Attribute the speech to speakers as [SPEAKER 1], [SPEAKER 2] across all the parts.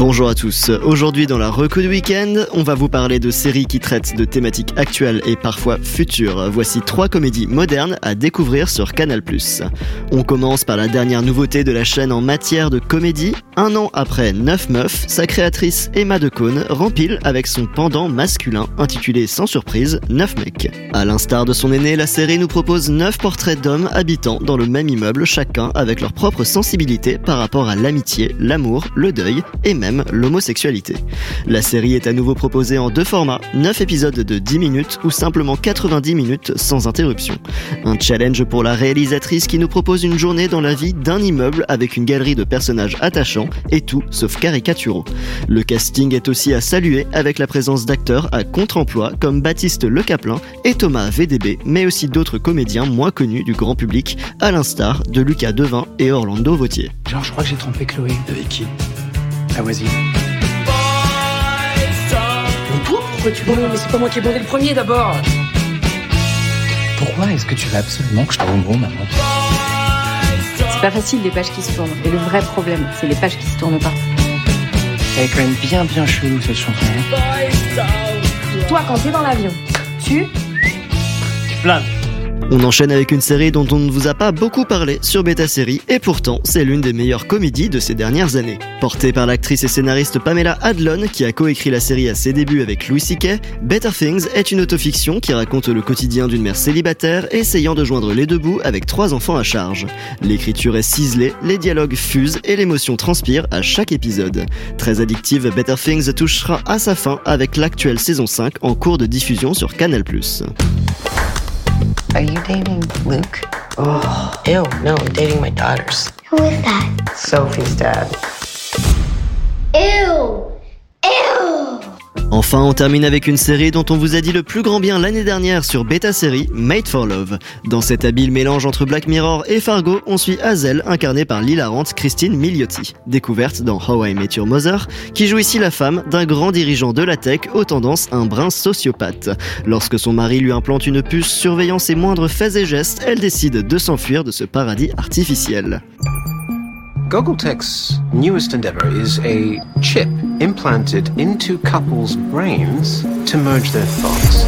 [SPEAKER 1] Bonjour à tous. Aujourd'hui dans la reco du week-end, on va vous parler de séries qui traitent de thématiques actuelles et parfois futures. Voici trois comédies modernes à découvrir sur Canal+. On commence par la dernière nouveauté de la chaîne en matière de comédie. Un an après Neuf Meufs, sa créatrice Emma Decaune rempile avec son pendant masculin intitulé sans surprise Neuf Mecs. À l'instar de son aîné, la série nous propose neuf portraits d'hommes habitant dans le même immeuble, chacun avec leur propre sensibilité par rapport à l'amitié, l'amour, le deuil et même l'homosexualité. La série est à nouveau proposée en deux formats, 9 épisodes de 10 minutes ou simplement 90 minutes sans interruption. Un challenge pour la réalisatrice qui nous propose une journée dans la vie d'un immeuble avec une galerie de personnages attachants et tout sauf caricaturaux. Le casting est aussi à saluer avec la présence d'acteurs à contre-emploi comme Baptiste Le Caplin et Thomas VDB, mais aussi d'autres comédiens moins connus du grand public, à l'instar de Lucas Devin et Orlando Vautier.
[SPEAKER 2] Genre, je crois que j'ai trompé Chloé.
[SPEAKER 3] Avec qui?
[SPEAKER 2] La voisine.
[SPEAKER 4] Mais toi, pourquoi tu bondis Mais c'est pas moi qui ai bondé le premier d'abord
[SPEAKER 2] Pourquoi est-ce que tu veux absolument que je te rende maman
[SPEAKER 5] C'est pas facile les pages qui se tournent. Et le vrai problème, c'est les pages qui se tournent pas.
[SPEAKER 2] Elle est quand même bien bien chelou cette chanson. hein.
[SPEAKER 5] Toi, quand t'es dans l'avion, tu
[SPEAKER 1] On enchaîne avec une série dont on ne vous a pas beaucoup parlé sur Beta Série, et pourtant c'est l'une des meilleures comédies de ces dernières années. Portée par l'actrice et scénariste Pamela Adlon, qui a coécrit la série à ses débuts avec Louis C.K., Better Things est une autofiction qui raconte le quotidien d'une mère célibataire essayant de joindre les deux bouts avec trois enfants à charge. L'écriture est ciselée, les dialogues fusent et l'émotion transpire à chaque épisode. Très addictive, Better Things touchera à sa fin avec l'actuelle saison 5 en cours de diffusion sur Canal+.
[SPEAKER 6] Are you dating Luke?
[SPEAKER 4] Oh, ew, no, I'm dating my daughters.
[SPEAKER 7] Who is that?
[SPEAKER 4] Sophie's dad.
[SPEAKER 7] Ew! Ew!
[SPEAKER 1] Enfin, on termine avec une série dont on vous a dit le plus grand bien l'année dernière sur Beta Série, Made for Love. Dans cet habile mélange entre Black Mirror et Fargo, on suit Hazel, incarnée par l'hilarante Christine Milioti, découverte dans How I Met Your Mother, qui joue ici la femme d'un grand dirigeant de la tech aux tendances un brin sociopathe. Lorsque son mari lui implante une puce surveillant ses moindres faits et gestes, elle décide de s'enfuir de ce paradis artificiel.
[SPEAKER 8] Gogoltech's newest endeavor is a chip implanted into couples' brains to merge their thoughts.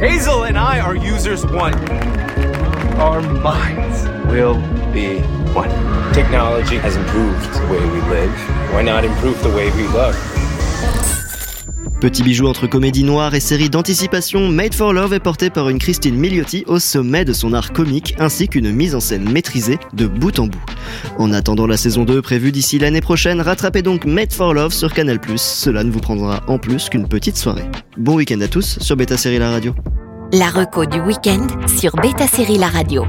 [SPEAKER 9] Hazel and I are users one. Our minds will be one. Technology has improved the way we live. Why not improve the way we love?
[SPEAKER 1] Petit bijou entre comédie noire et série d'anticipation, Made for Love est porté par une Christine Milioti au sommet de son art comique ainsi qu'une mise en scène maîtrisée de bout en bout. En attendant la saison 2 prévue d'ici l'année prochaine, rattrapez donc Made for Love sur Canal+. Cela ne vous prendra en plus qu'une petite soirée. Bon week-end à tous sur Beta Série La Radio.
[SPEAKER 10] La reco du week-end sur Beta Série La Radio.